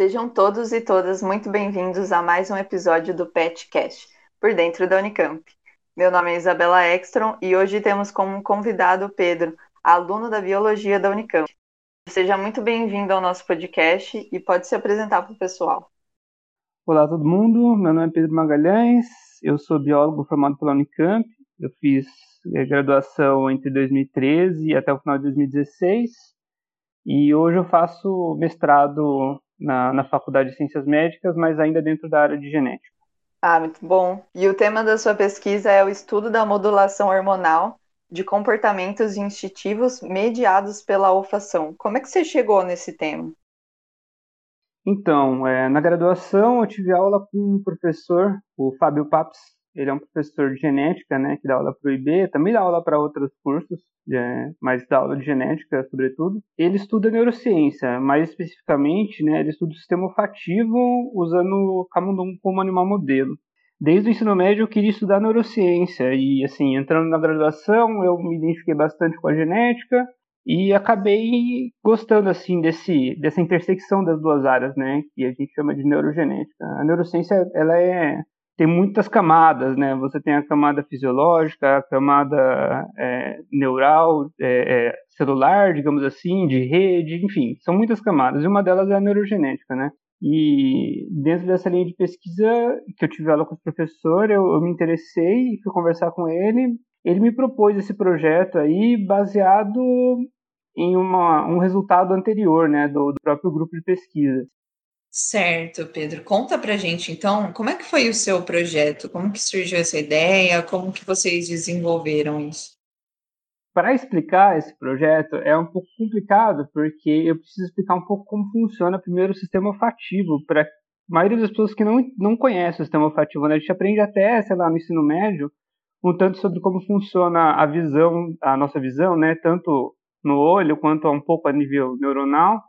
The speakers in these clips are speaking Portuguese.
Sejam todos e todas muito bem-vindos a mais um episódio do PetCast, por dentro da Unicamp. Meu nome é Isabela Ekstrom e hoje temos como convidado o Pedro, aluno da Biologia da Unicamp. Seja muito bem-vindo ao nosso podcast e pode se apresentar para o pessoal. Olá todo mundo, meu nome é Pedro Magalhães, eu sou biólogo formado pela Unicamp, eu fiz eh, graduação entre 2013 e até o final de 2016 e hoje eu faço mestrado na, na Faculdade de Ciências Médicas, mas ainda dentro da área de genética. Ah, muito bom. E o tema da sua pesquisa é o estudo da modulação hormonal de comportamentos instintivos mediados pela olfação. Como é que você chegou nesse tema? Então, é, na graduação eu tive aula com um professor, o Fábio Paps, ele é um professor de genética, né, que dá aula para o IB, também dá aula para outros cursos, é, mas dá aula de genética, sobretudo. Ele estuda neurociência, mais especificamente, né, ele estuda o sistema olfativo usando o camundongo como animal modelo. Desde o ensino médio eu queria estudar neurociência e, assim, entrando na graduação eu me identifiquei bastante com a genética e acabei gostando, assim, desse, dessa intersecção das duas áreas, né, que a gente chama de neurogenética. A neurociência, ela é tem muitas camadas, né? Você tem a camada fisiológica, a camada é, neural, é, é, celular, digamos assim, de rede, enfim, são muitas camadas. E uma delas é a neurogenética, né? E dentro dessa linha de pesquisa que eu tive aula com o professor, eu, eu me interessei e fui conversar com ele. Ele me propôs esse projeto aí baseado em uma, um resultado anterior, né, do, do próprio grupo de pesquisa. Certo, Pedro. Conta pra gente, então, como é que foi o seu projeto? Como que surgiu essa ideia? Como que vocês desenvolveram isso? Para explicar esse projeto é um pouco complicado, porque eu preciso explicar um pouco como funciona primeiro o sistema olfativo, para a maioria das pessoas que não, não conhece o sistema olfativo. Né? A gente aprende até, sei lá, no ensino médio, um tanto sobre como funciona a visão, a nossa visão, né? tanto no olho quanto um pouco a nível neuronal,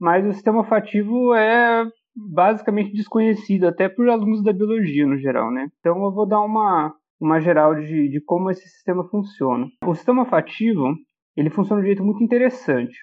mas o sistema olfativo é basicamente desconhecido até por alunos da biologia no geral, né? Então eu vou dar uma, uma geral de, de como esse sistema funciona. O sistema olfativo ele funciona de um jeito muito interessante.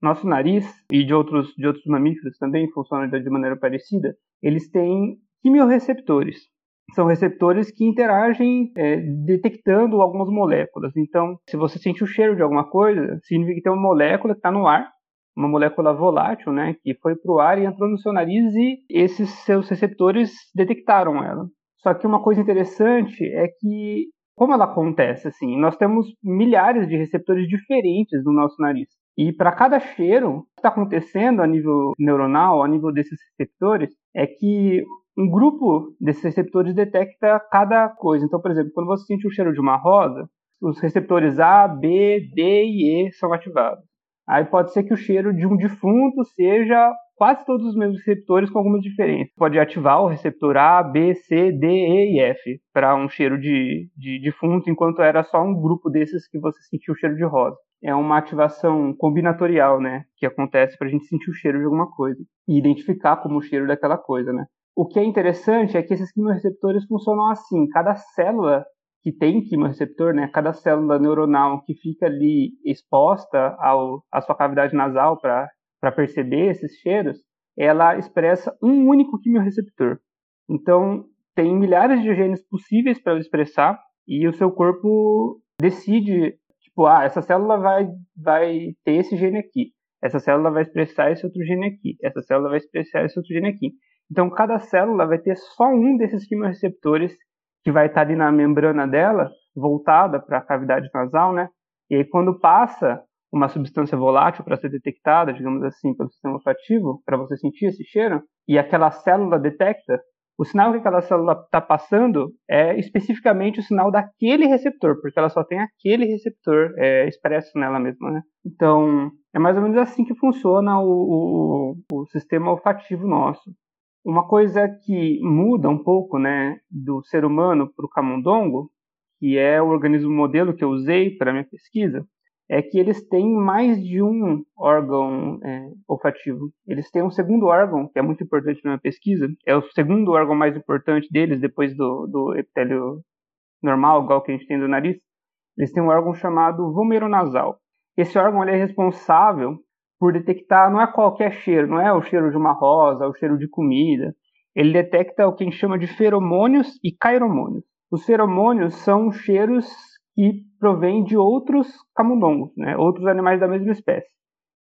Nosso nariz e de outros, de outros mamíferos também funcionam de maneira parecida. Eles têm quimiorreceptores. São receptores que interagem é, detectando algumas moléculas. Então, se você sente o cheiro de alguma coisa, significa que tem uma molécula que está no ar uma molécula volátil, né, que foi para o ar e entrou no seu nariz e esses seus receptores detectaram ela. Só que uma coisa interessante é que como ela acontece assim, nós temos milhares de receptores diferentes no nosso nariz. E para cada cheiro, o que está acontecendo a nível neuronal, a nível desses receptores, é que um grupo desses receptores detecta cada coisa. Então, por exemplo, quando você sente o cheiro de uma rosa, os receptores A, B, D e E são ativados. Aí pode ser que o cheiro de um defunto seja quase todos os mesmos receptores com algumas diferenças. Pode ativar o receptor A, B, C, D, E e F para um cheiro de, de defunto, enquanto era só um grupo desses que você sentiu o cheiro de rosa. É uma ativação combinatorial, né, que acontece para a gente sentir o cheiro de alguma coisa e identificar como o cheiro daquela coisa, né. O que é interessante é que esses quimioreceptores funcionam assim. Cada célula que tem quimioreceptor, né, cada célula neuronal que fica ali exposta ao, à sua cavidade nasal para perceber esses cheiros, ela expressa um único quimioreceptor. Então, tem milhares de genes possíveis para expressar e o seu corpo decide, tipo, ah, essa célula vai, vai ter esse gene aqui, essa célula vai expressar esse outro gene aqui, essa célula vai expressar esse outro gene aqui. Então, cada célula vai ter só um desses quimioreceptores que vai estar ali na membrana dela, voltada para a cavidade nasal, né? E aí quando passa uma substância volátil para ser detectada, digamos assim, pelo sistema olfativo, para você sentir esse cheiro, e aquela célula detecta, o sinal que aquela célula está passando é especificamente o sinal daquele receptor, porque ela só tem aquele receptor é, expresso nela mesma, né? Então, é mais ou menos assim que funciona o, o, o sistema olfativo nosso. Uma coisa que muda um pouco né, do ser humano para o camundongo, que é o organismo modelo que eu usei para minha pesquisa, é que eles têm mais de um órgão é, olfativo. Eles têm um segundo órgão, que é muito importante na minha pesquisa, é o segundo órgão mais importante deles, depois do, do epitélio normal, igual que a gente tem do nariz. Eles têm um órgão chamado vomeronasal. Esse órgão é responsável por detectar, não é qualquer cheiro, não é o cheiro de uma rosa, o cheiro de comida. Ele detecta o que a gente chama de feromônios e cairomônios. Os feromônios são cheiros que provêm de outros camundongos, né, outros animais da mesma espécie.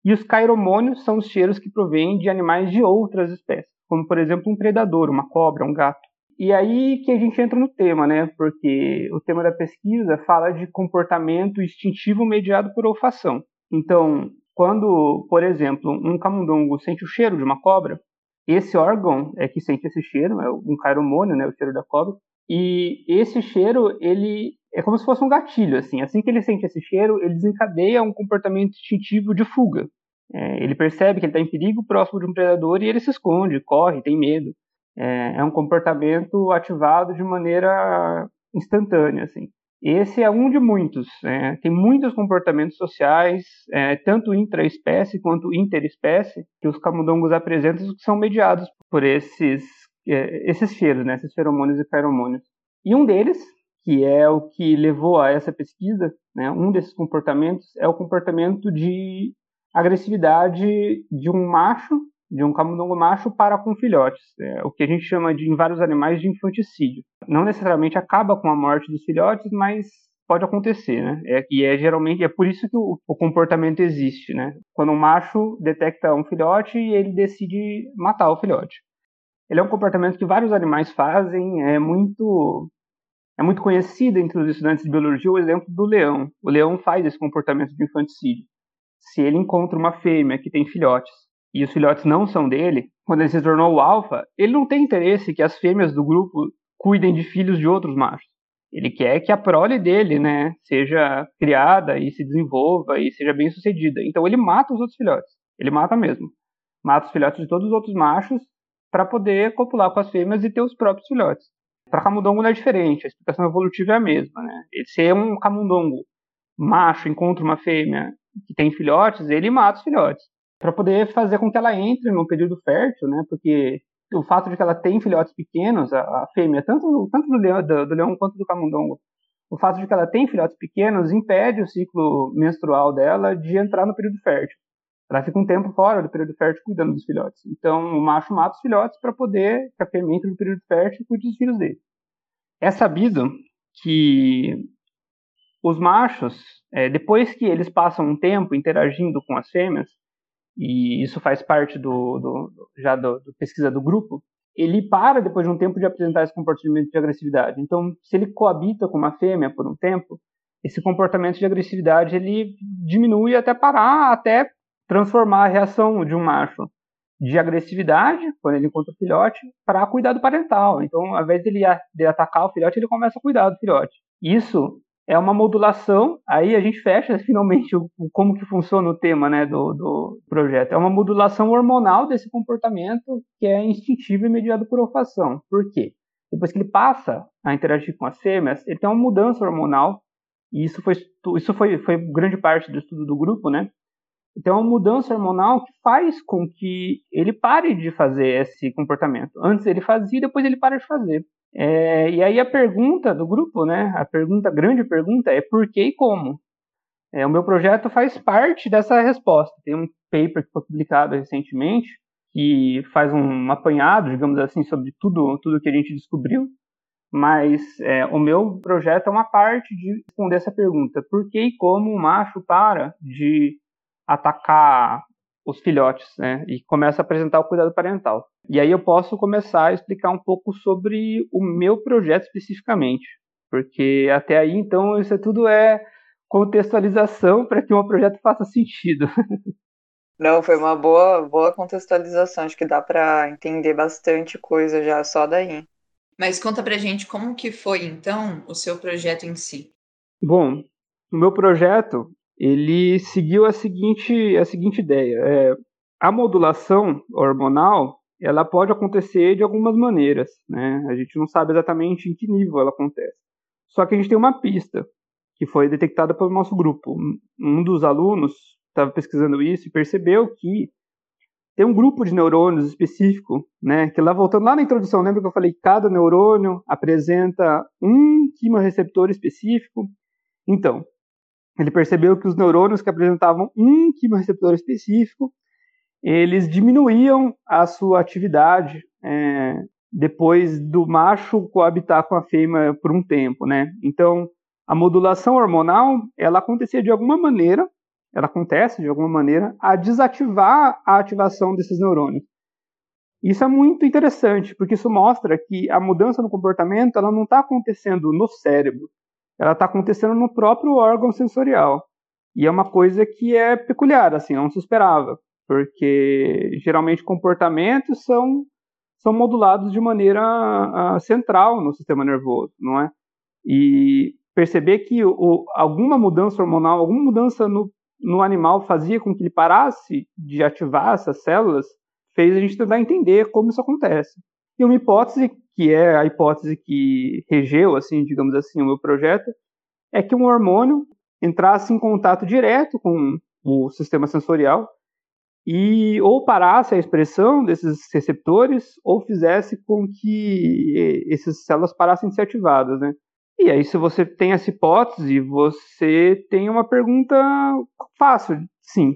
E os cairomônios são os cheiros que provêm de animais de outras espécies, como por exemplo um predador, uma cobra, um gato. E aí que a gente entra no tema, né? Porque o tema da pesquisa fala de comportamento instintivo mediado por olfação. Então, quando, por exemplo, um camundongo sente o cheiro de uma cobra, esse órgão é que sente esse cheiro, é um cairomônio, né, o cheiro da cobra, e esse cheiro, ele é como se fosse um gatilho, assim. Assim que ele sente esse cheiro, ele desencadeia um comportamento instintivo de fuga. É, ele percebe que ele está em perigo próximo de um predador e ele se esconde, corre, tem medo é, é um comportamento ativado de maneira instantânea, assim. Esse é um de muitos. É, tem muitos comportamentos sociais, é, tanto intraespécie quanto interespécie, que os camundongos apresentam que são mediados por esses, é, esses cheiros, né, esses feromônios e feromônios. E um deles, que é o que levou a essa pesquisa, né, um desses comportamentos é o comportamento de agressividade de um macho de um camundongo macho para com filhotes, é o que a gente chama de em vários animais de infanticídio. Não necessariamente acaba com a morte dos filhotes, mas pode acontecer, né? É, e é geralmente é por isso que o, o, comportamento existe, né? Quando um macho detecta um filhote ele decide matar o filhote. Ele é um comportamento que vários animais fazem, é muito é muito conhecido entre os estudantes de biologia o exemplo do leão. O leão faz esse comportamento de infanticídio. Se ele encontra uma fêmea que tem filhotes e os filhotes não são dele, quando ele se tornou o alfa, ele não tem interesse que as fêmeas do grupo cuidem de filhos de outros machos. Ele quer que a prole dele, né, seja criada e se desenvolva e seja bem sucedida. Então ele mata os outros filhotes. Ele mata mesmo. Mata os filhotes de todos os outros machos para poder copular com as fêmeas e ter os próprios filhotes. Para camundongo não é diferente, a explicação evolutiva é a mesma, né? Se é um camundongo macho encontra uma fêmea que tem filhotes, ele mata os filhotes para poder fazer com que ela entre no período fértil, né? Porque o fato de que ela tem filhotes pequenos, a, a fêmea, tanto, tanto do, leão, do, do leão quanto do camundongo, o fato de que ela tem filhotes pequenos impede o ciclo menstrual dela de entrar no período fértil. Ela fica um tempo fora do período fértil cuidando dos filhotes. Então, o macho mata os filhotes para poder que a fêmea entre no período fértil e cuide dos filhos dele. É sabido que os machos, é, depois que eles passam um tempo interagindo com as fêmeas, e isso faz parte do, do já do, pesquisa do grupo, ele para depois de um tempo de apresentar esse comportamento de agressividade. Então, se ele coabita com uma fêmea por um tempo, esse comportamento de agressividade ele diminui até parar, até transformar a reação de um macho de agressividade, quando ele encontra o filhote, para cuidado parental. Então, ao invés de atacar o filhote, ele começa a cuidar do filhote. Isso é uma modulação, aí a gente fecha finalmente o, o, como que funciona o tema né, do, do projeto. É uma modulação hormonal desse comportamento que é instintivo e mediado por olfação. Por quê? Depois que ele passa a interagir com as fêmeas, ele tem uma mudança hormonal, e isso foi, isso foi, foi grande parte do estudo do grupo, né? Então, é uma mudança hormonal que faz com que ele pare de fazer esse comportamento. Antes ele fazia, depois ele para de fazer. É, e aí a pergunta do grupo, né? A pergunta, a grande pergunta é por que e como. É, o meu projeto faz parte dessa resposta. Tem um paper que foi publicado recentemente que faz um apanhado, digamos assim, sobre tudo, tudo que a gente descobriu. Mas é, o meu projeto é uma parte de responder essa pergunta: por que e como o macho para de atacar os filhotes, né? E começa a apresentar o cuidado parental. E aí eu posso começar a explicar um pouco sobre o meu projeto especificamente, porque até aí então isso tudo é contextualização para que o projeto faça sentido. Não, foi uma boa, boa contextualização. Acho que dá para entender bastante coisa já só daí. Mas conta pra gente como que foi então o seu projeto em si. Bom, o meu projeto ele seguiu a seguinte, a seguinte ideia. É, a modulação hormonal ela pode acontecer de algumas maneiras. Né? A gente não sabe exatamente em que nível ela acontece. Só que a gente tem uma pista que foi detectada pelo nosso grupo. Um dos alunos estava pesquisando isso e percebeu que tem um grupo de neurônios específico, né, que lá voltando lá na introdução, lembra que eu falei que cada neurônio apresenta um quimioreceptor específico? Então, Ele percebeu que os neurônios que apresentavam um quimioreceptor específico, eles diminuíam a sua atividade é, depois do macho coabitar com a fêmea por um tempo, né? Então, a modulação hormonal, ela acontecia de alguma maneira, ela acontece de alguma maneira, a desativar a ativação desses neurônios. Isso é muito interessante, porque isso mostra que a mudança no comportamento ela não está acontecendo no cérebro, ela está acontecendo no próprio órgão sensorial. E é uma coisa que é peculiar, assim, não se esperava, porque geralmente comportamentos são, são modulados de maneira uh, central no sistema nervoso, não é? E perceber que o, alguma mudança hormonal, alguma mudança no, no animal fazia com que ele parasse de ativar essas células, fez a gente tentar entender como isso acontece. E uma hipótese, que é a hipótese que regeu, assim, digamos assim, o meu projeto, é que um hormônio entrasse em contato direto com o sistema sensorial e ou parasse a expressão desses receptores ou fizesse com que essas células parassem de ser ativadas, né? E aí, se você tem essa hipótese, você tem uma pergunta fácil, sim,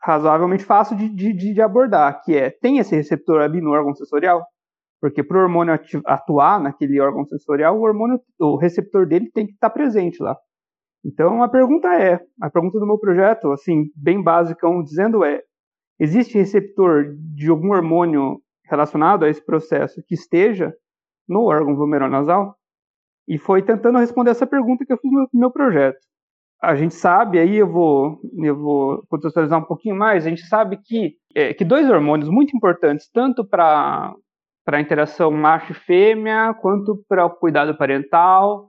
razoavelmente fácil de, de, de abordar, que é, tem esse receptor ali no órgão sensorial? Porque para o hormônio atuar naquele órgão sensorial, o hormônio, o receptor dele tem que estar presente lá. Então a pergunta é, a pergunta do meu projeto, assim, bem básica, dizendo é, existe receptor de algum hormônio relacionado a esse processo que esteja no órgão vomeronasal? E foi tentando responder essa pergunta que eu fiz no meu projeto a gente sabe, aí eu vou, eu vou contextualizar um pouquinho mais, a gente sabe que, é, que dois hormônios muito importantes, tanto para a interação macho e fêmea, quanto para o cuidado parental,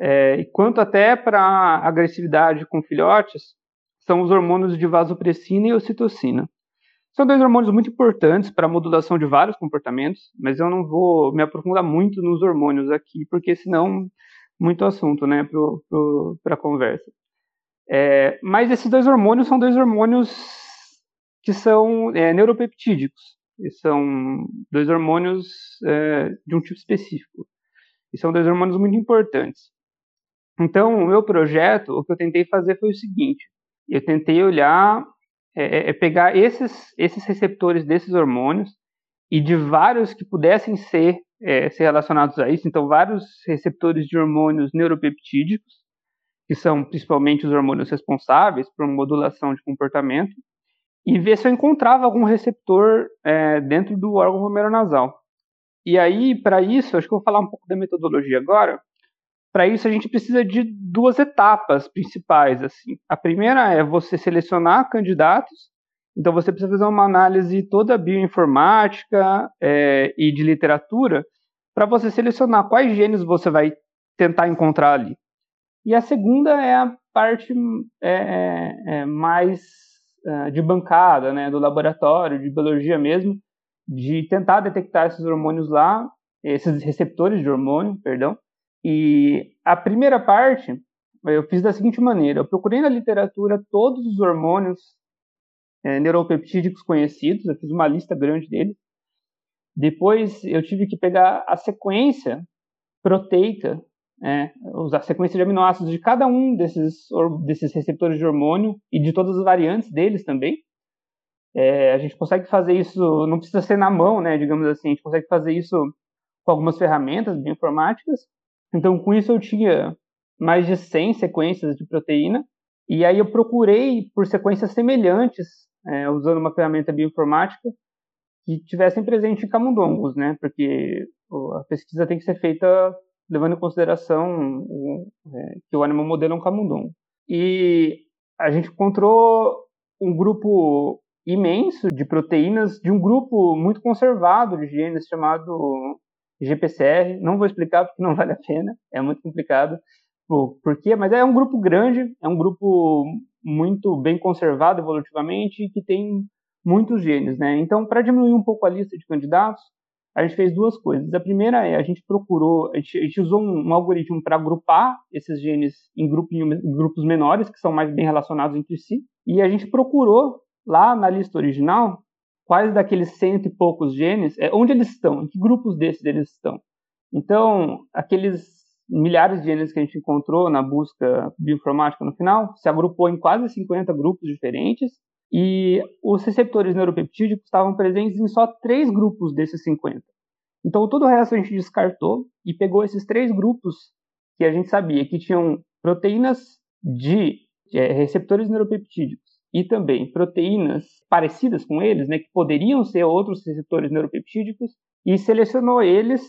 é, quanto até para a agressividade com filhotes, são os hormônios de vasopressina e ocitocina. São dois hormônios muito importantes para a modulação de vários comportamentos, mas eu não vou me aprofundar muito nos hormônios aqui, porque senão muito assunto né, para a conversa. É, mas esses dois hormônios são dois hormônios que são é, neuropeptídicos. São dois hormônios é, de um tipo específico. E são dois hormônios muito importantes. Então, o meu projeto, o que eu tentei fazer foi o seguinte: eu tentei olhar, é, é, é pegar esses, esses receptores desses hormônios e de vários que pudessem ser, é, ser relacionados a isso, então vários receptores de hormônios neuropeptídicos, que são principalmente os hormônios responsáveis por modulação de comportamento, e ver se eu encontrava algum receptor é, dentro do órgão vomeronasal. E aí, para isso, acho que eu vou falar um pouco da metodologia agora. Para isso, a gente precisa de duas etapas principais. Assim. A primeira é você selecionar candidatos. Então, você precisa fazer uma análise toda bioinformática é, e de literatura para você selecionar quais genes você vai tentar encontrar ali. E a segunda é a parte é, é, é mais é, de bancada, né, do laboratório, de biologia mesmo, de tentar detectar esses hormônios lá, esses receptores de hormônio, perdão. E a primeira parte eu fiz da seguinte maneira: eu procurei na literatura todos os hormônios é, neuropeptídicos conhecidos, eu fiz uma lista grande deles. Depois eu tive que pegar a sequência proteica é, a sequência de aminoácidos de cada um desses, desses receptores de hormônio e de todas as variantes deles também. É, a gente consegue fazer isso, não precisa ser na mão, né, digamos assim, a gente consegue fazer isso com algumas ferramentas bioinformáticas. Então, com isso, eu tinha mais de 100 sequências de proteína, e aí eu procurei por sequências semelhantes, é, usando uma ferramenta bioinformática, que tivessem presente camundongos, né, porque a pesquisa tem que ser feita levando em consideração o, é, que o animal modelo é um camundongo. E a gente encontrou um grupo imenso de proteínas de um grupo muito conservado de genes chamado GPCR. Não vou explicar porque não vale a pena, é muito complicado. Por quê? Mas é um grupo grande, é um grupo muito bem conservado evolutivamente e que tem muitos genes, né? Então, para diminuir um pouco a lista de candidatos, a gente fez duas coisas. A primeira é a gente procurou, a gente, a gente usou um, um algoritmo para agrupar esses genes em, em grupos menores, que são mais bem relacionados entre si, e a gente procurou lá na lista original quais daqueles cento e poucos genes, é, onde eles estão, em que grupos desses eles estão. Então, aqueles milhares de genes que a gente encontrou na busca bioinformática no final, se agrupou em quase 50 grupos diferentes, e os receptores neuropeptídicos estavam presentes em só três grupos desses 50. Então, todo o resto a gente descartou e pegou esses três grupos que a gente sabia que tinham proteínas de é, receptores neuropeptídicos e também proteínas parecidas com eles, né, que poderiam ser outros receptores neuropeptídicos, e selecionou eles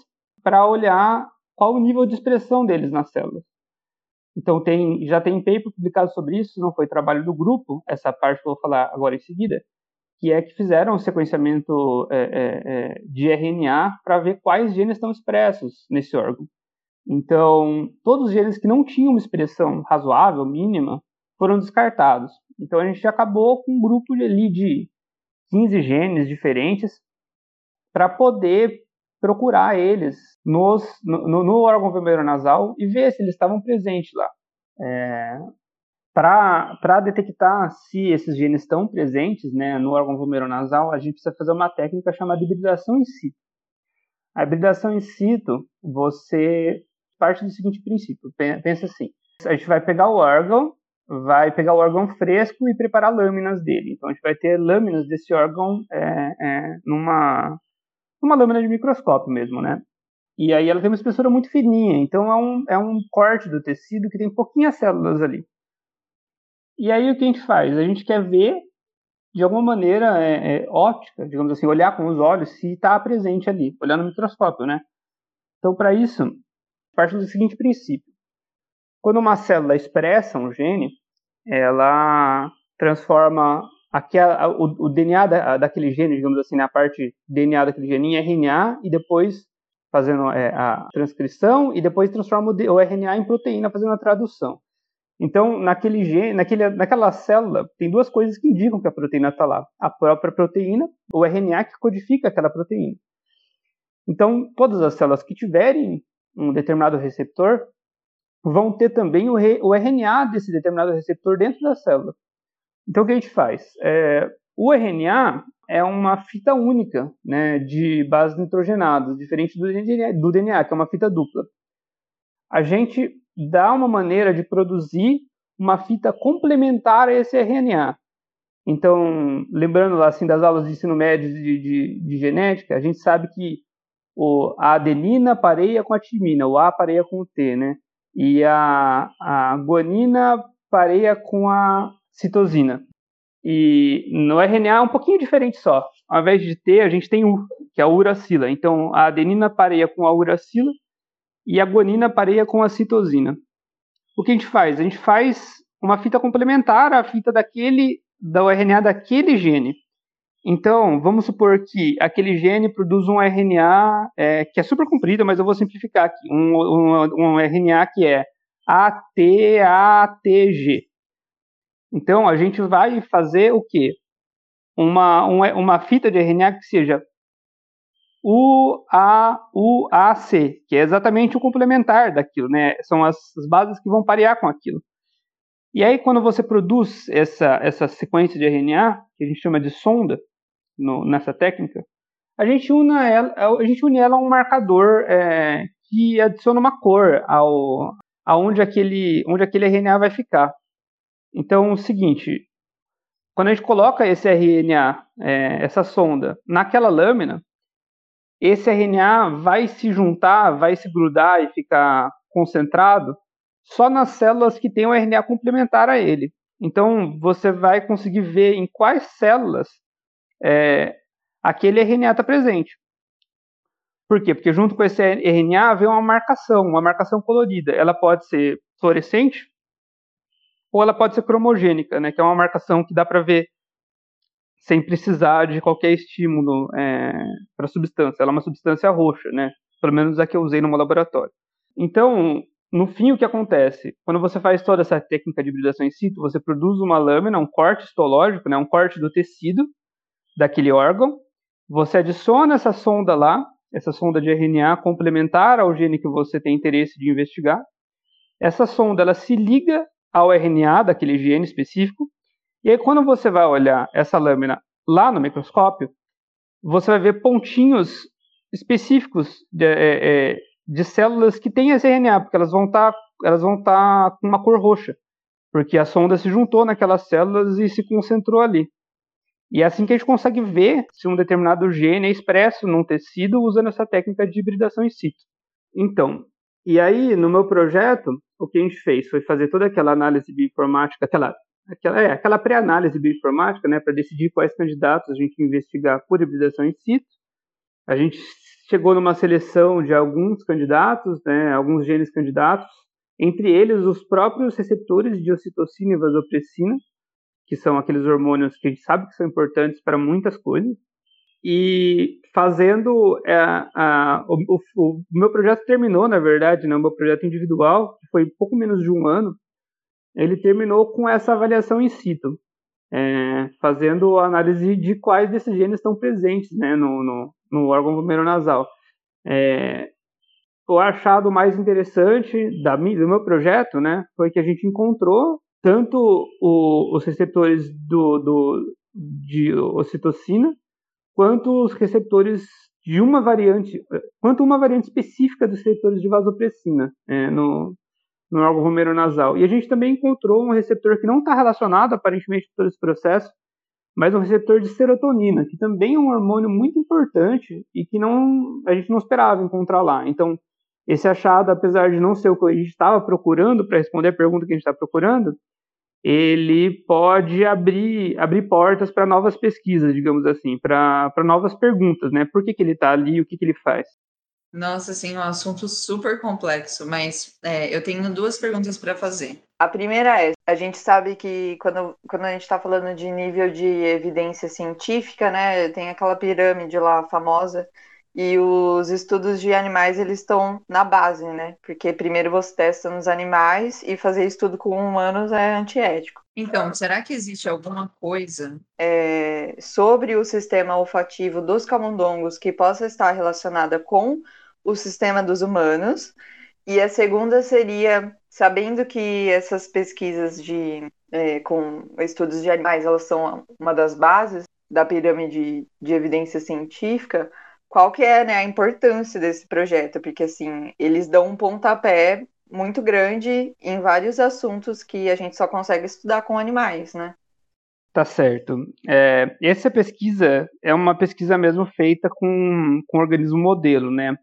para olhar qual o nível de expressão deles nas células. Então tem, já tem paper publicado sobre isso, não foi trabalho do grupo, essa parte que eu vou falar agora em seguida, que é que fizeram o sequenciamento é, é, é de RNA para ver quais genes estão expressos nesse órgão. Então, todos os genes que não tinham uma expressão razoável, mínima, foram descartados. Então, a gente acabou com um grupo ali de 15 genes diferentes para poder procurar eles nos, no, no órgão vermelho nasal e ver se eles estavam presentes lá. É, para detectar se esses genes estão presentes né, no órgão vermelho nasal, a gente precisa fazer uma técnica chamada hibridação in situ. A hibridação in situ, você parte do seguinte princípio: pensa assim, a gente vai pegar o órgão, vai pegar o órgão fresco e preparar lâminas dele. Então a gente vai ter lâminas desse órgão é, é, numa uma lâmina de microscópio mesmo, né? E aí ela tem uma espessura muito fininha, então é um, é um corte do tecido que tem pouquinhas células ali. E aí o que a gente faz? A gente quer ver, de alguma maneira é, é, óptica, digamos assim, olhar com os olhos se está presente ali, olhar no microscópio, né? Então, para isso, parte do seguinte princípio. Quando uma célula expressa um gene, ela transforma aqui a, o, o, DNA da, daquele gene, digamos assim, na parte DNA daquele gene em RNA e depois fazendo é, a transcrição e depois transforma o, o, RNA em proteína fazendo a tradução. Então, naquele gene, naquele, naquela célula, tem duas coisas que indicam que a proteína está lá. A própria proteína, o RNA que codifica aquela proteína. Então, todas as células que tiverem um determinado receptor vão ter também o, re, o RNA desse determinado receptor dentro da célula. Então, o que a gente faz? É, o RNA é uma fita única né, de bases nitrogenadas, diferente do DNA, do DNA, que é uma fita dupla. A gente dá uma maneira de produzir uma fita complementar a esse RNA. Então, lembrando assim das aulas de ensino médio de, de, de genética, a gente sabe que o, a adenina pareia com a timina, o A pareia com o T, né? E a, a guanina pareia com a citosina. E no RNA é um pouquinho diferente só. Ao invés de T, a gente tem U, que é a uracila. Então, a adenina pareia com a uracila e a guanina pareia com a citosina. O que a gente faz? A gente faz uma fita complementar à fita daquele, da RNA daquele gene. Então, vamos supor que aquele gene produz um RNA é, que é super comprido, mas eu vou simplificar aqui. Um, um, um RNA que é ATATG. Então, a gente vai fazer o quê? Uma, uma, uma fita de RNA que seja UAUAC, que é exatamente o complementar daquilo, né? São as, as bases que vão parear com aquilo. E aí, quando você produz essa, essa sequência de RNA, que a gente chama de sonda, no, nessa técnica, a gente, une ela, a gente une ela a um marcador é, que adiciona uma cor ao, aonde aquele, onde aquele RNA vai ficar. Então, é o seguinte, quando a gente coloca esse RNA, é, essa sonda, naquela lâmina, esse RNA vai se juntar, vai se grudar e ficar concentrado só nas células que têm o RNA complementar a ele. Então, você vai conseguir ver em quais células é, aquele RNA está presente. Por quê? Porque junto com esse RNA vem uma marcação, uma marcação colorida. Ela pode ser fluorescente, ou ela pode ser cromogênica, né, que é uma marcação que dá para ver sem precisar de qualquer estímulo é, para a substância. Ela é uma substância roxa, né? Pelo menos a que eu usei no meu laboratório. Então, no fim, o que acontece? Quando você faz toda essa técnica de hibridação in situ, você produz uma lâmina, um corte histológico, né, um corte do tecido daquele órgão, você adiciona essa sonda lá, essa sonda de RNA complementar ao gene que você tem interesse de investigar. Essa sonda ela se liga ao RNA daquele gene específico. E aí, quando você vai olhar essa lâmina lá no microscópio, você vai ver pontinhos específicos de, é, é, de células que têm esse RNA, porque elas vão estar tá, elas vão estar tá com uma cor roxa, porque a sonda se juntou naquelas células e se concentrou ali. E é assim que a gente consegue ver se um determinado gene é expresso num tecido usando essa técnica de hibridação in situ. Então, e aí no meu projeto, o que a gente fez foi fazer toda aquela análise bioinformática, aquela aquela, é, aquela pré-análise bioinformática, né, para decidir quais candidatos a gente investigar por hibridação in situ. A gente chegou numa seleção de alguns candidatos, né, alguns genes candidatos, entre eles os próprios receptores de ocitocina e vasopressina, que são aqueles hormônios que a gente sabe que são importantes para muitas coisas. E fazendo é, a, o, o, meu projeto terminou, na verdade, né, o meu projeto individual, que foi pouco menos de um ano, ele terminou com essa avaliação in situ, é, fazendo análise de quais desses genes estão presentes né, no, no, no órgão glomerulonasal. É, o achado mais interessante da, do meu projeto né, foi que a gente encontrou tanto o, os receptores do, do, de ocitocina quanto os receptores de uma variante, quanto uma variante específica dos receptores de vasopressina é, no, no órgão romeronasal. E a gente também encontrou um receptor que não está relacionado, aparentemente, com todo esse processo, mas um receptor de serotonina, que também é um hormônio muito importante e que não, a gente não esperava encontrar lá. Então, esse achado, apesar de não ser o que a gente estava procurando para responder a pergunta que a gente está procurando, ele pode abrir, abrir portas para novas pesquisas, digamos assim, para novas perguntas, né? Por que, que ele está ali, o que, que ele faz? Nossa, assim, um assunto super complexo, mas é, eu tenho duas perguntas para fazer. A primeira é, a gente sabe que quando, quando a gente está falando de nível de evidência científica, né, tem aquela pirâmide lá famosa, e os estudos de animais, eles estão na base, né, porque primeiro você testa nos animais e fazer estudo com humanos é antiético. Então, será que existe alguma coisa é, sobre o sistema olfativo dos camundongos que possa estar relacionada com o sistema dos humanos. E a segunda seria, sabendo que essas pesquisas de, é, com estudos de animais, elas são uma das bases da pirâmide de evidência científica, qual que é né, a importância desse projeto? Porque, assim, eles dão um pontapé muito grande em vários assuntos que a gente só consegue estudar com animais, né? Tá certo. É, essa pesquisa é uma pesquisa mesmo feita com, com organismo modelo, né?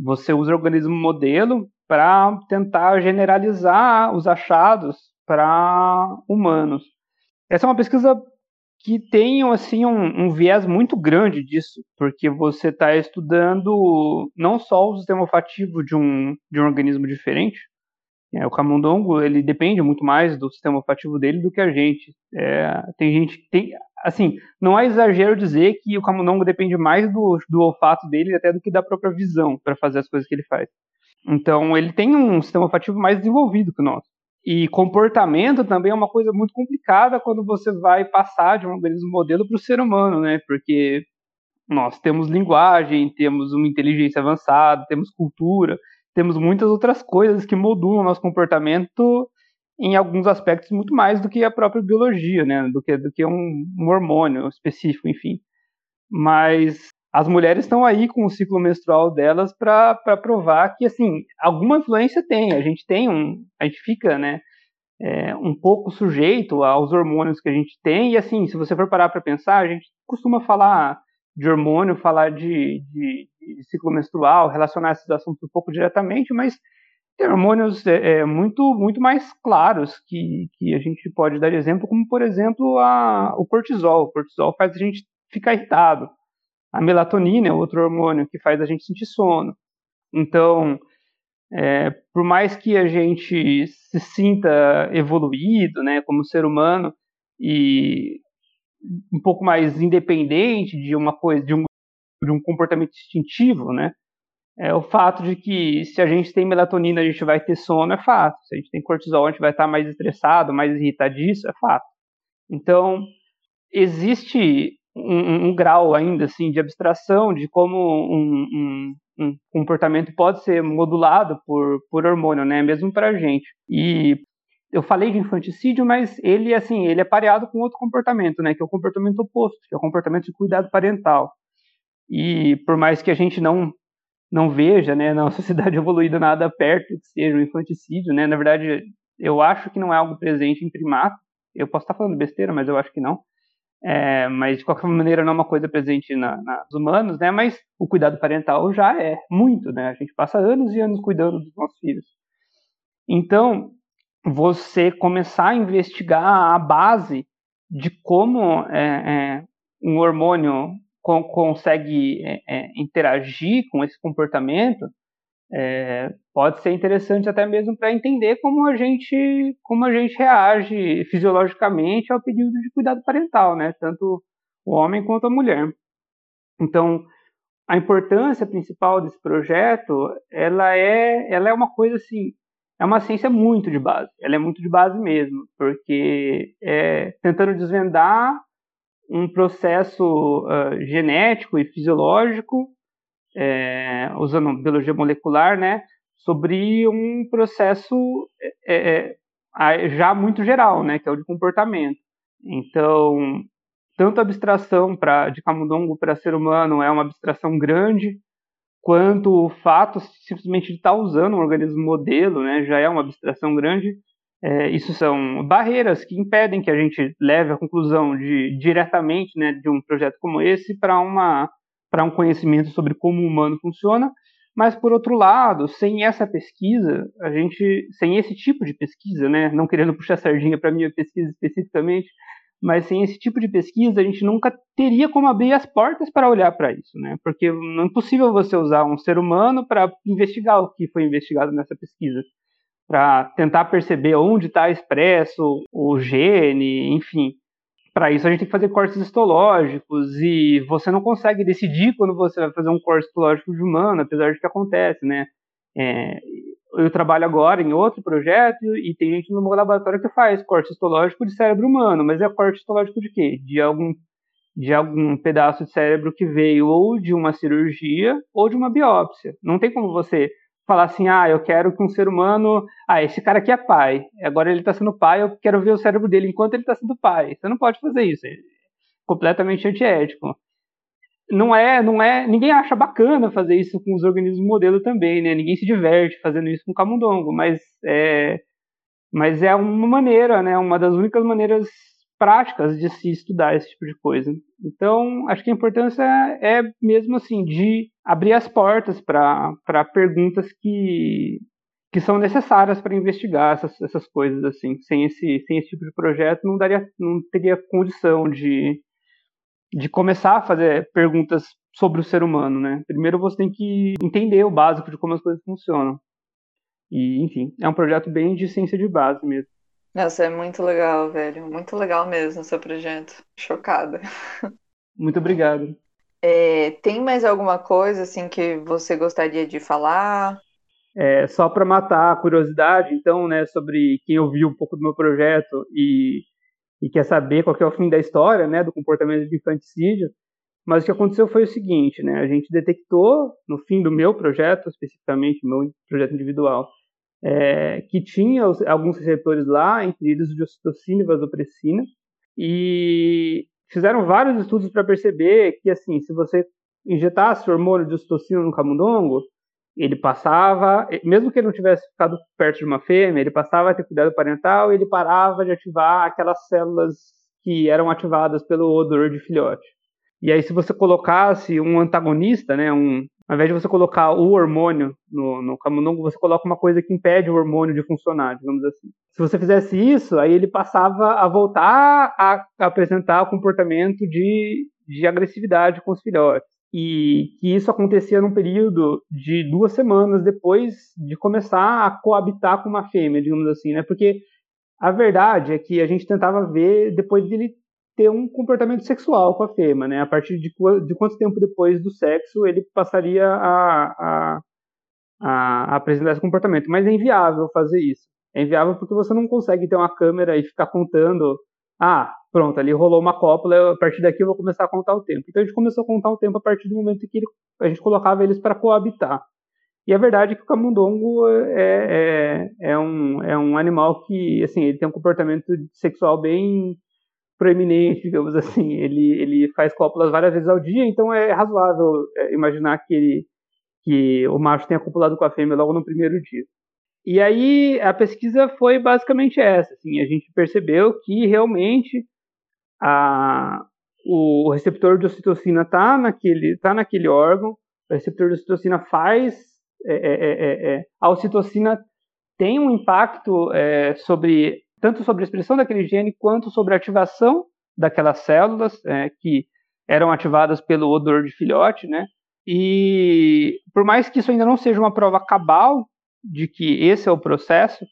Você usa o organismo modelo para tentar generalizar os achados para humanos. Essa é uma pesquisa que tem assim um, um viés muito grande disso, porque você está estudando não só o sistema olfativo de um, de um organismo diferente, é, o camundongo ele depende muito mais do sistema olfativo dele do que a gente. É, tem gente que tem, assim, não é exagero dizer que o camundongo depende mais do, do olfato dele até do que da própria visão para fazer as coisas que ele faz. Então ele tem um sistema olfativo mais desenvolvido que o nosso. E comportamento também é uma coisa muito complicada quando você vai passar de um organismo modelo para o ser humano, né? Porque nós temos linguagem, temos uma inteligência avançada, temos cultura, temos muitas outras coisas que modulam o nosso comportamento em alguns aspectos muito mais do que a própria biologia, né? Do que, do que um, um hormônio específico, enfim. Mas as mulheres estão aí com o ciclo menstrual delas para provar que, assim, alguma influência tem. A gente tem um. A gente fica, né? É, um pouco sujeito aos hormônios que a gente tem. E, assim, se você for parar para pensar, a gente costuma falar de hormônio, falar de, de, de, ciclo menstrual, relacionar esses assuntos um pouco diretamente, mas tem hormônios é, é, muito, muito mais claros que, que a gente pode dar exemplo, como, por exemplo, a, o cortisol. O cortisol faz a gente ficar irritado. A melatonina é outro hormônio que faz a gente sentir sono. Então, é, por mais que a gente se sinta evoluído, né, como ser humano, e um pouco mais independente de uma coisa, de um, de um comportamento instintivo, né? É o fato de que se a gente tem melatonina, a gente vai ter sono, é fato. Se a gente tem cortisol, a gente vai estar mais estressado, mais irritadiço, é fato. Então, existe um, um, grau ainda assim de abstração de como um, um, um, comportamento pode ser modulado por, por hormônio, né? Mesmo para gente. E eu falei de infanticídio, mas ele assim, ele é pareado com outro comportamento, né, que é o comportamento oposto, que é o comportamento de cuidado parental. E por mais que a gente não não veja, né, na sociedade evoluída nada perto que seja o infanticídio, né? Na verdade, eu acho que não é algo presente em primato. Eu posso estar falando besteira, mas eu acho que não. É, mas de qualquer maneira não é uma coisa presente na, nos humanos, né? Mas o cuidado parental já é muito, né? A gente passa anos e anos cuidando dos nossos filhos. Então, você começar a investigar a base de como é, é, um hormônio co consegue é, é, interagir com esse comportamento, é, pode ser interessante até mesmo para entender como a gente como a gente reage fisiologicamente ao pedido de cuidado parental, né? Tanto o homem quanto a mulher. Então, a importância principal desse projeto, ela é ela é uma coisa assim, é uma ciência muito de base. Ela é muito de base mesmo, porque é tentando desvendar um processo uh, genético e fisiológico, é, usando biologia molecular, né, sobre um processo é, é, já muito geral, né, que é o de comportamento. Então, tanto a abstração pra, de camundongo para ser humano é uma abstração grande, quanto o fato simplesmente de estar usando um organismo modelo, né, já é uma abstração grande. É, isso são barreiras que impedem que a gente leve a conclusão de diretamente, né, de um projeto como esse para uma para um conhecimento sobre como o humano funciona. Mas por outro lado, sem essa pesquisa, a gente, sem esse tipo de pesquisa, né, não querendo puxar sardinha para minha pesquisa especificamente, mas sem esse tipo de pesquisa a gente nunca teria como abrir as portas para olhar para isso, né? Porque não é possível você usar um ser humano para investigar o que foi investigado nessa pesquisa, para tentar perceber onde está expresso o gene, enfim. Para isso a gente tem que fazer cortes histológicos e você não consegue decidir quando você vai fazer um corte histológico de humano, apesar de que acontece, né? É, eu trabalho agora em outro projeto e tem gente no meu laboratório que faz corte histológico de cérebro humano, mas é corte histológico de quê? De algum, de algum pedaço de cérebro que veio ou de uma cirurgia ou de uma biópsia. Não tem como você falar assim, ah, eu quero que um ser humano, ah, esse cara aqui é pai, agora ele está sendo pai, eu quero ver o cérebro dele enquanto ele está sendo pai. Você não pode fazer isso, é completamente antiético não é, não é, ninguém acha bacana fazer isso com os organismos modelo também, né? Ninguém se diverte fazendo isso com camundongo, mas é, mas é uma maneira, né? Uma das únicas maneiras práticas de se estudar esse tipo de coisa. Então, acho que a importância é mesmo assim de abrir as portas para perguntas que que são necessárias para investigar essas, essas coisas assim. Sem esse sem esse tipo de projeto não daria não teria condição de de começar a fazer perguntas sobre o ser humano, né? Primeiro você tem que entender o básico de como as coisas funcionam. E, enfim, é um projeto bem de ciência de base mesmo. Nossa, é muito legal, velho. Muito legal mesmo o seu projeto. Chocada. Muito obrigado. É, tem mais alguma coisa assim que você gostaria de falar? É, só para matar a curiosidade, então, né, sobre quem ouviu um pouco do meu projeto e e quer saber qual é o fim da história, né, do comportamento de infanticídio. Mas o que aconteceu foi o seguinte, né, a gente detectou no fim do meu projeto, especificamente meu projeto individual, é, que tinha alguns receptores lá, entre eles de ocitocina e vasopressina, e fizeram vários estudos para perceber que, assim, se você injetasse hormônio de ocitocina no camundongo, ele passava, mesmo que ele não tivesse ficado perto de uma fêmea, ele passava a ter cuidado parental e ele parava de ativar aquelas células que eram ativadas pelo odor de filhote. E aí, se você colocasse um antagonista, né, um, ao invés de você colocar o hormônio no, no camundongo, você coloca uma coisa que impede o hormônio de funcionar, digamos assim. Se você fizesse isso, aí ele passava a voltar a apresentar o comportamento de, de agressividade com os filhotes e que isso acontecia num período de duas semanas depois de começar a coabitar com uma fêmea, digamos assim, né? Porque a verdade é que a gente tentava ver depois dele ter um comportamento sexual com a fêmea, né? A partir de, de quanto tempo depois do sexo ele passaria a, a, a apresentar esse comportamento. Mas é inviável fazer isso. É inviável porque você não consegue ter uma câmera e ficar contando ah, pronto, ali rolou uma cópula, a partir daqui eu vou começar a contar o tempo. Então a gente começou a contar o tempo a partir do momento que ele, a gente colocava eles para coabitar. E a verdade é que o camundongo é, é, é, um, é um animal que, assim, ele tem um comportamento sexual bem proeminente, digamos assim. Ele, ele faz cópulas várias vezes ao dia, então é razoável é, imaginar que ele, que o macho tenha copulado com a fêmea logo no primeiro dia. E aí a pesquisa foi basicamente essa, assim, a gente percebeu que realmente a, o receptor de ocitocina está naquele, tá naquele órgão, o receptor de ocitocina faz, é, é, é, é a ocitocina tem um impacto é, sobre tanto sobre a expressão daquele gene quanto sobre a ativação daquelas células é, que eram ativadas pelo odor de filhote, né? E por mais que isso ainda não seja uma prova cabal de que esse é o processo,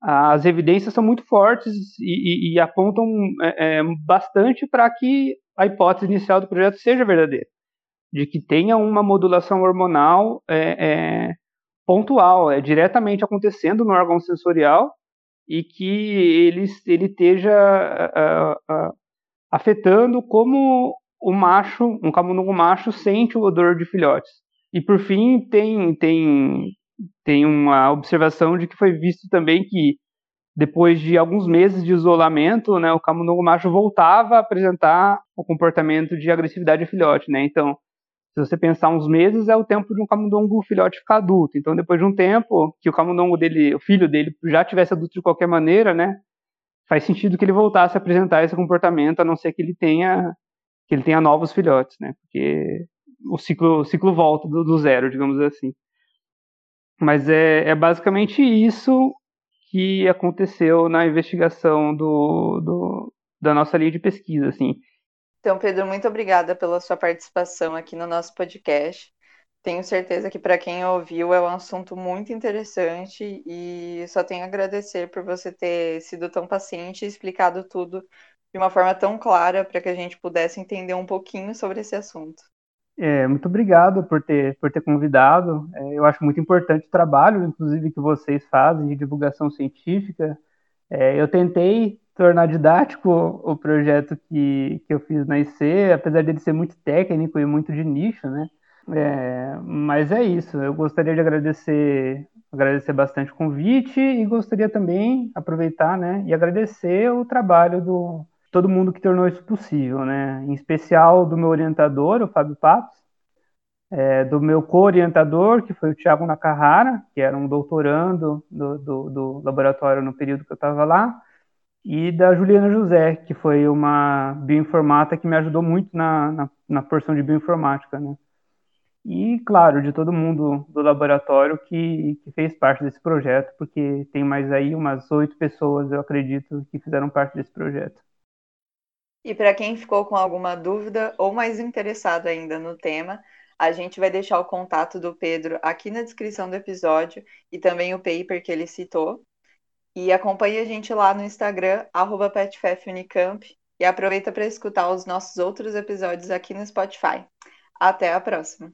as evidências são muito fortes e, e, e apontam é, é, bastante para que a hipótese inicial do projeto seja verdadeira, de que tenha uma modulação hormonal é, é pontual, é diretamente acontecendo no órgão sensorial e que ele, ele esteja uh, uh, afetando como o macho, um camundongo macho, sente o odor de filhotes. E por fim, tem, tem, tem uma observação de que foi visto também que depois de alguns meses de isolamento, né, o camundongo macho voltava a apresentar o comportamento de agressividade de filhote, né? Então, se você pensar uns meses, é o tempo de um camundongo filhote ficar adulto. Então, depois de um tempo que o camundongo dele, o filho dele, já tivesse adulto de qualquer maneira, né? Faz sentido que ele voltasse a apresentar esse comportamento, a não ser que ele tenha que ele tenha novos filhotes, né? Porque o ciclo, o ciclo volta do, do zero, digamos assim. Mas é, é, basicamente isso que aconteceu na investigação do, do, da nossa linha de pesquisa, assim. Então, Pedro, muito obrigada pela sua participação aqui no nosso podcast. Tenho certeza que para quem ouviu é um assunto muito interessante e só tenho a agradecer por você ter sido tão paciente e explicado tudo de uma forma tão clara para que a gente pudesse entender um pouquinho sobre esse assunto. É, muito obrigado por ter, por ter convidado. É, eu acho muito importante o trabalho, inclusive, que vocês fazem de divulgação científica. É, eu tentei tornar didático o projeto que, que eu fiz na IC, apesar dele ser muito técnico e muito de nicho, né? É, mas é isso. Eu gostaria de agradecer, agradecer bastante o convite e gostaria também aproveitar, né, e agradecer o trabalho do todo mundo que tornou isso possível, né? Em especial do meu orientador, o Fábio Patos, é, do meu co-orientador, que foi o Thiago Nakahara, que era um doutorando do, do, do laboratório no período que eu estava lá, e da Juliana José, que foi uma bioinformata que me ajudou muito na, na, na porção de bioinformática, né? E, claro, de todo mundo do laboratório que, que fez parte desse projeto, porque tem mais aí umas oito pessoas, eu acredito, que fizeram parte desse projeto. E para quem ficou com alguma dúvida ou mais interessado ainda no tema, a gente vai deixar o contato do Pedro aqui na descrição do episódio e também o paper que ele citou. E acompanhe a gente lá no Instagram, PetFefUnicamp, e aproveita para escutar os nossos outros episódios aqui no Spotify. Até a próxima!